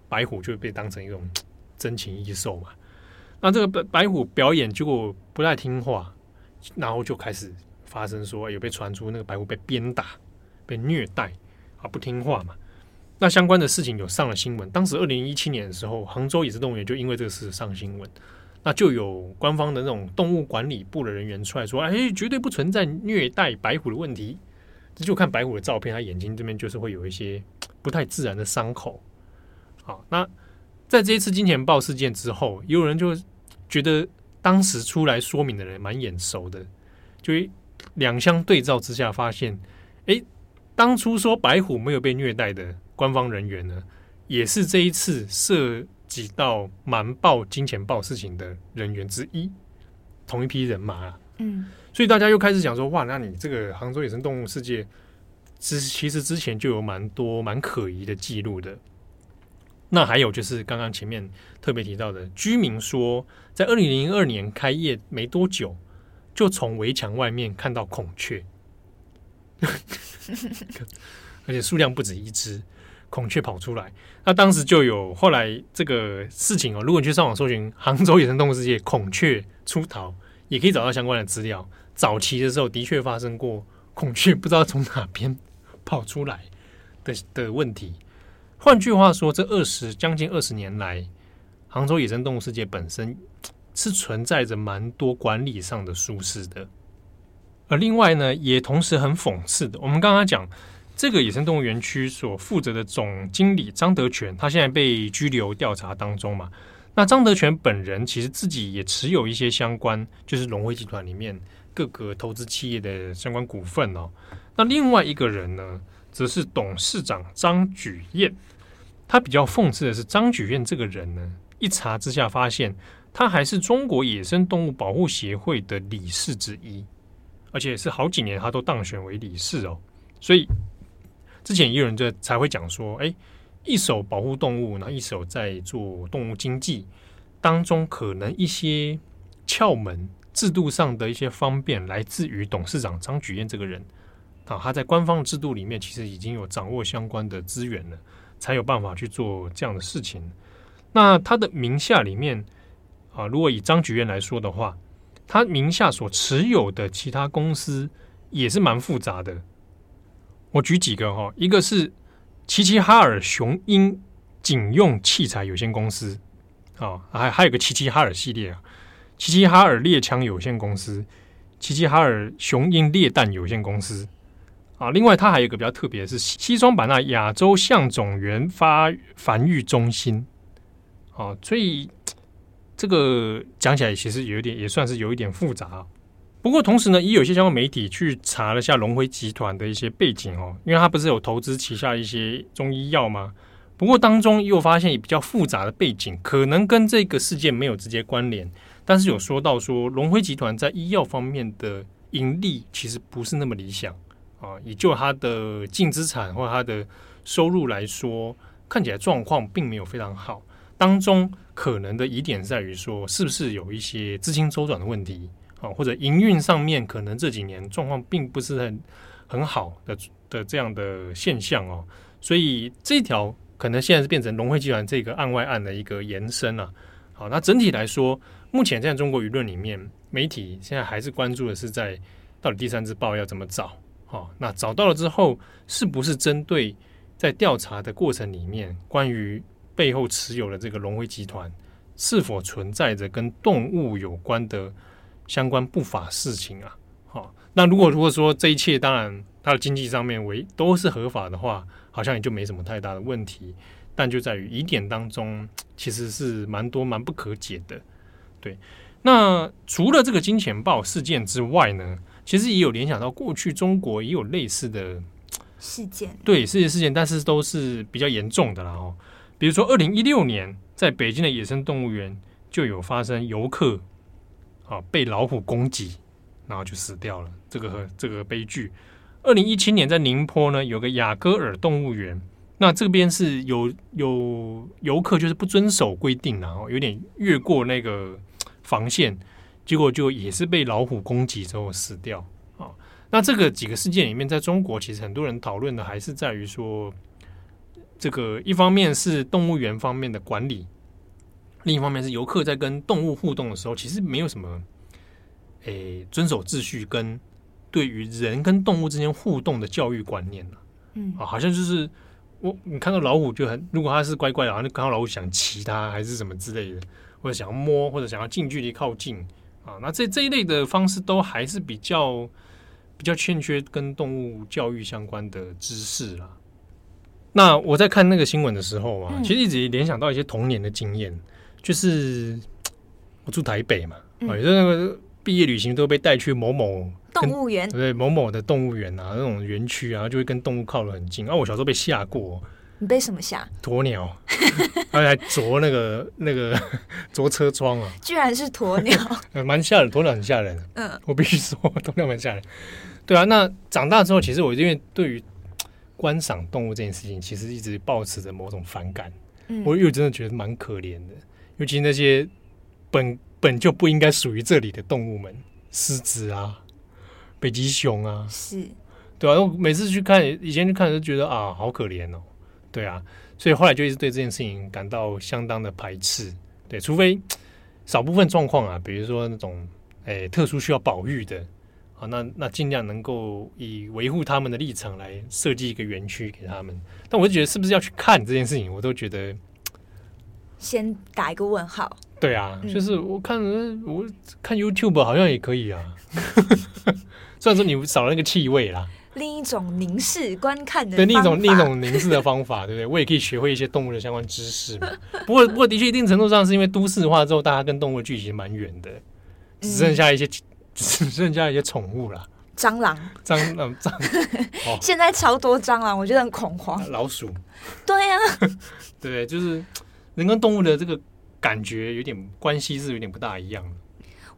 白虎就被当成一种 珍禽异兽嘛。那这个白白虎表演结果不太听话，然后就开始发生说有被传出那个白虎被鞭打、被虐待啊，不听话嘛。那相关的事情有上了新闻。当时二零一七年的时候，杭州野生动物园就因为这个事上新闻。那就有官方的那种动物管理部的人员出来说：“哎，绝对不存在虐待白虎的问题。”这就看白虎的照片，他眼睛这边就是会有一些不太自然的伤口。好，那在这一次金钱豹事件之后，也有人就觉得当时出来说明的人蛮眼熟的，就两相对照之下，发现，哎，当初说白虎没有被虐待的官方人员呢，也是这一次涉。及到瞒报金钱豹事情的人员之一，同一批人马啊，嗯，所以大家又开始讲说，哇，那你这个杭州野生动物世界之其实之前就有蛮多蛮可疑的记录的。那还有就是刚刚前面特别提到的居民说，在二零零二年开业没多久，就从围墙外面看到孔雀，而且数量不止一只。孔雀跑出来，那当时就有后来这个事情哦。如果你去上网搜寻杭州野生动物世界孔雀出逃，也可以找到相关的资料。早期的时候的确发生过孔雀不知道从哪边跑出来的的问题。换句话说，这二十将近二十年来，杭州野生动物世界本身 是存在着蛮多管理上的疏失的。而另外呢，也同时很讽刺的，我们刚刚讲。这个野生动物园区所负责的总经理张德全，他现在被拘留调查当中嘛。那张德全本人其实自己也持有一些相关，就是龙辉集团里面各个投资企业的相关股份哦。那另外一个人呢，则是董事长张举燕。他比较讽刺的是，张举燕这个人呢，一查之下发现，他还是中国野生动物保护协会的理事之一，而且是好几年他都当选为理事哦。所以。之前也有人就才会讲说，哎，一手保护动物，然后一手在做动物经济当中，可能一些窍门、制度上的一些方便，来自于董事长张举燕这个人啊。他在官方制度里面，其实已经有掌握相关的资源了，才有办法去做这样的事情。那他的名下里面啊，如果以张菊燕来说的话，他名下所持有的其他公司也是蛮复杂的。我举几个哈，一个是齐齐哈尔雄鹰警用器材有限公司，啊，还还有个齐齐哈尔系列啊，齐齐哈尔猎枪有限公司，齐齐哈尔雄鹰猎弹有限公司，啊，另外它还有一个比较特别的是西双版纳亚洲象种源发繁育中心，啊，所以这个讲起来其实有一点也算是有一点复杂。不过同时呢，也有些相关媒体去查了下龙辉集团的一些背景哦，因为他不是有投资旗下一些中医药吗？不过当中又发现比较复杂的背景，可能跟这个事件没有直接关联，但是有说到说龙辉集团在医药方面的盈利其实不是那么理想啊，以就它的净资产或它的收入来说，看起来状况并没有非常好。当中可能的疑点在于说，是不是有一些资金周转的问题？啊，或者营运上面可能这几年状况并不是很很好的的这样的现象哦，所以这条可能现在是变成龙汇集团这个案外案的一个延伸啊。好，那整体来说，目前在中国舆论里面，媒体现在还是关注的是在到底第三只豹要怎么找？好，那找到了之后，是不是针对在调查的过程里面，关于背后持有的这个龙辉集团是否存在着跟动物有关的？相关不法事情啊，好，那如果如果说这一切当然它的经济上面为都是合法的话，好像也就没什么太大的问题。但就在于疑点当中，其实是蛮多蛮不可解的。对，那除了这个金钱豹事件之外呢，其实也有联想到过去中国也有类似的事件，对，世界事件，但是都是比较严重的啦哦。比如说二零一六年在北京的野生动物园就有发生游客。啊，被老虎攻击，然后就死掉了。这个这个悲剧。二零一七年在宁波呢，有个雅戈尔动物园那这边是有有游客就是不遵守规定，然后有点越过那个防线，结果就也是被老虎攻击之后死掉啊。那这个几个事件里面，在中国其实很多人讨论的还是在于说，这个一方面是动物园方面的管理，另一方面是游客在跟动物互动的时候，其实没有什么诶遵守秩序跟对于人跟动物之间互动的教育观念嗯啊，好像就是。我你看到老虎就很，如果它是乖乖的，然后看到老虎想骑它还是什么之类的，或者想要摸，或者想要近距离靠近啊，那这这一类的方式都还是比较比较欠缺跟动物教育相关的知识啦。那我在看那个新闻的时候啊，其实一直联想到一些童年的经验，就是 我住台北嘛，啊，也就是那个毕业旅行都被带去某某。动物园对某某的动物园啊，那种园区啊，就会跟动物靠得很近。啊，我小时候被吓过，你被什么吓？鸵鸟，而且还啄那个那个啄车窗啊！居然是鸵鸟，蛮吓人。鸵鸟很吓人，嗯，我必须说，鸵鸟蛮吓人。对啊，那长大之后，其实我因为对于观赏动物这件事情，其实一直抱持着某种反感。嗯，我又真的觉得蛮可怜的，尤其那些本本就不应该属于这里的动物们，狮子啊。北极熊啊，是，对啊，我每次去看，以前去看就觉得啊，好可怜哦，对啊，所以后来就一直对这件事情感到相当的排斥。对，除非少部分状况啊，比如说那种诶、欸、特殊需要保育的啊，那那尽量能够以维护他们的立场来设计一个园区给他们。但我就觉得是不是要去看这件事情，我都觉得先打一个问号。对啊，就是我看我看 YouTube 好像也可以啊。虽然说你少了那个气味啦，另一种凝视观看的对，另一种另一种凝视的方法，对不对？我也可以学会一些动物的相关知识嘛。不过，不过的确一定程度上是因为都市化之后，大家跟动物的距离蛮远的，只剩下一些、嗯、只剩下一些宠物了。蟑螂，蟑螂，蟑，哦、现在超多蟑螂，我觉得很恐慌。老鼠，对呀、啊，对，就是人跟动物的这个感觉有点关系是有点不大一样的。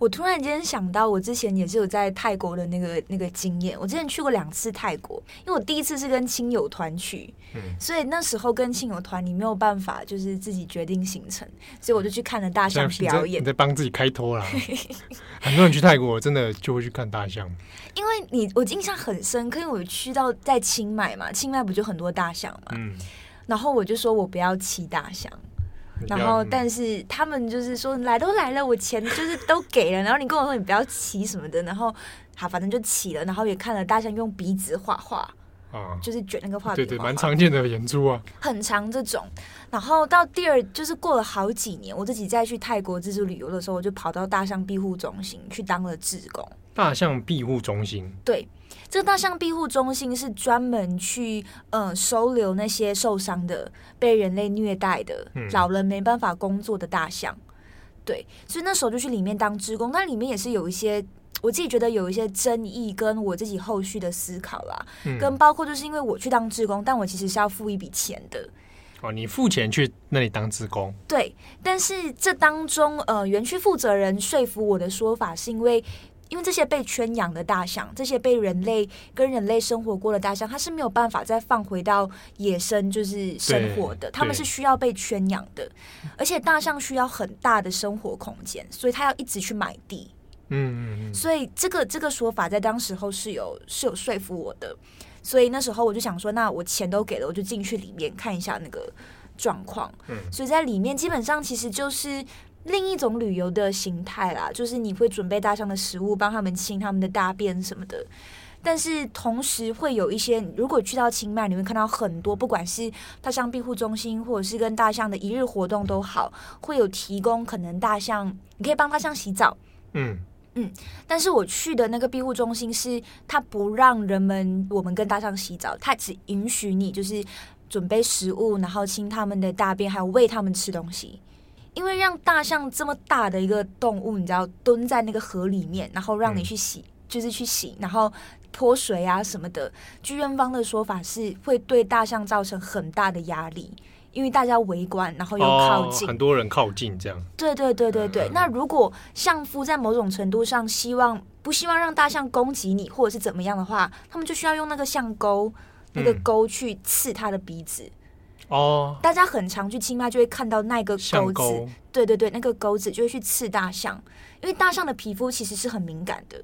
我突然间想到，我之前也是有在泰国的那个那个经验。我之前去过两次泰国，因为我第一次是跟亲友团去，嗯，所以那时候跟亲友团你没有办法就是自己决定行程，所以我就去看了大象表演。你在帮自己开脱啦！很多人去泰国真的就会去看大象，因为你我印象很深刻，因为我去到在清迈嘛，清迈不就很多大象嘛，嗯，然后我就说我不要骑大象。然后，但是他们就是说，来都来了，我钱就是都给了。然后你跟我说你不要骑什么的，然后好，反正就骑了。然后也看了大象用鼻子画画啊，就是卷那个画笔，对对，蛮常见的演出啊，很长这种。然后到第二，就是过了好几年，我自己再去泰国自助旅游的时候，我就跑到大象庇护中心去当了志工。大象庇护中心，对。这个大象庇护中心是专门去呃收留那些受伤的、被人类虐待的、嗯、老人没办法工作的大象。对，所以那时候就去里面当职工，但里面也是有一些我自己觉得有一些争议，跟我自己后续的思考啦，嗯、跟包括就是因为我去当志工，但我其实是要付一笔钱的。哦，你付钱去那里当志工？对，但是这当中呃，园区负责人说服我的说法是因为。因为这些被圈养的大象，这些被人类跟人类生活过的大象，它是没有办法再放回到野生就是生活的，它们是需要被圈养的，而且大象需要很大的生活空间，所以它要一直去买地。嗯嗯嗯。所以这个这个说法在当时候是有是有说服我的，所以那时候我就想说，那我钱都给了，我就进去里面看一下那个状况。嗯。所以在里面基本上其实就是。另一种旅游的形态啦，就是你会准备大象的食物，帮他们清他们的大便什么的。但是同时会有一些，如果去到清迈，你会看到很多，不管是大象庇护中心，或者是跟大象的一日活动都好，会有提供可能大象，你可以帮大象洗澡。嗯嗯。但是我去的那个庇护中心是，他不让人们我们跟大象洗澡，他只允许你就是准备食物，然后清他们的大便，还有喂他们吃东西。因为让大象这么大的一个动物，你知道蹲在那个河里面，然后让你去洗，嗯、就是去洗，然后泼水啊什么的。据院方的说法是会对大象造成很大的压力，因为大家围观，然后又靠近，哦、很多人靠近这样。对对对对对。嗯、那如果相夫在某种程度上希望不希望让大象攻击你，或者是怎么样的话，他们就需要用那个象钩，那个钩去刺它的鼻子。哦，大家很常去清迈就会看到那个钩子，钩对对对，那个钩子就会去刺大象，因为大象的皮肤其实是很敏感的，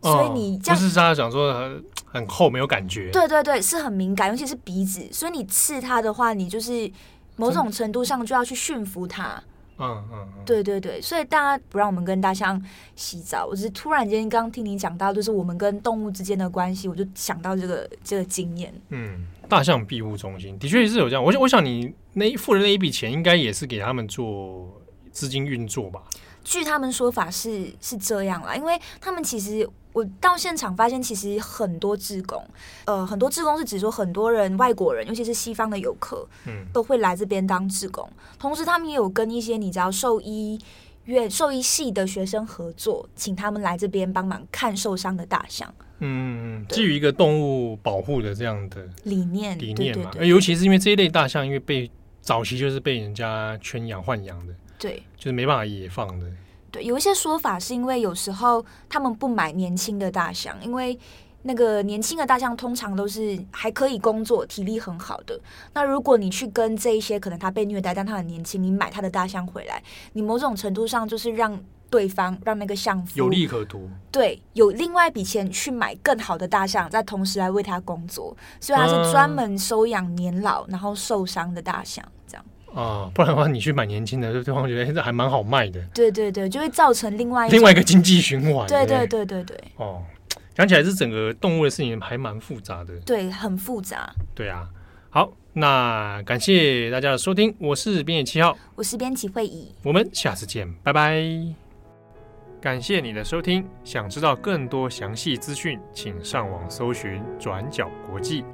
哦、所以你这样不是大家讲说很很厚没有感觉，对对对，是很敏感，尤其是鼻子，所以你刺它的话，你就是某种程度上就要去驯服它。嗯嗯，嗯对对对，所以大家不让我们跟大象洗澡，我只是突然间刚听你讲到，就是我们跟动物之间的关系，我就想到这个这个经验。嗯，大象庇护中心的确是有这样，我想我想你那付的那一笔钱，应该也是给他们做资金运作吧？据他们说法是是这样啦，因为他们其实。我到现场发现，其实很多志工，呃，很多志工是指说很多人外国人，尤其是西方的游客，嗯，都会来这边当志工。同时，他们也有跟一些你知道兽医院、兽医系的学生合作，请他们来这边帮忙看受伤的大象。嗯，基于一个动物保护的这样的理念理念嘛，尤其是因为这一类大象，因为被早期就是被人家圈养换养的，对，就是没办法野放的。对，有一些说法是因为有时候他们不买年轻的大象，因为那个年轻的大象通常都是还可以工作、体力很好的。那如果你去跟这一些可能他被虐待，但他很年轻，你买他的大象回来，你某种程度上就是让对方让那个相夫有利可图。对，有另外一笔钱去买更好的大象，再同时来为他工作，所以他是专门收养年老然后受伤的大象。啊，不然的话，你去买年轻的，对方觉得这还蛮好卖的。对对对，就会造成另外另外一个经济循环。对对对对对。哦，讲起来，这整个动物的事情还蛮复杂的。对，很复杂。对啊，好，那感谢大家的收听，我是编野七号，我是编辑会议，我们下次见，拜拜。感谢你的收听，想知道更多详细资讯，请上网搜寻转角国际。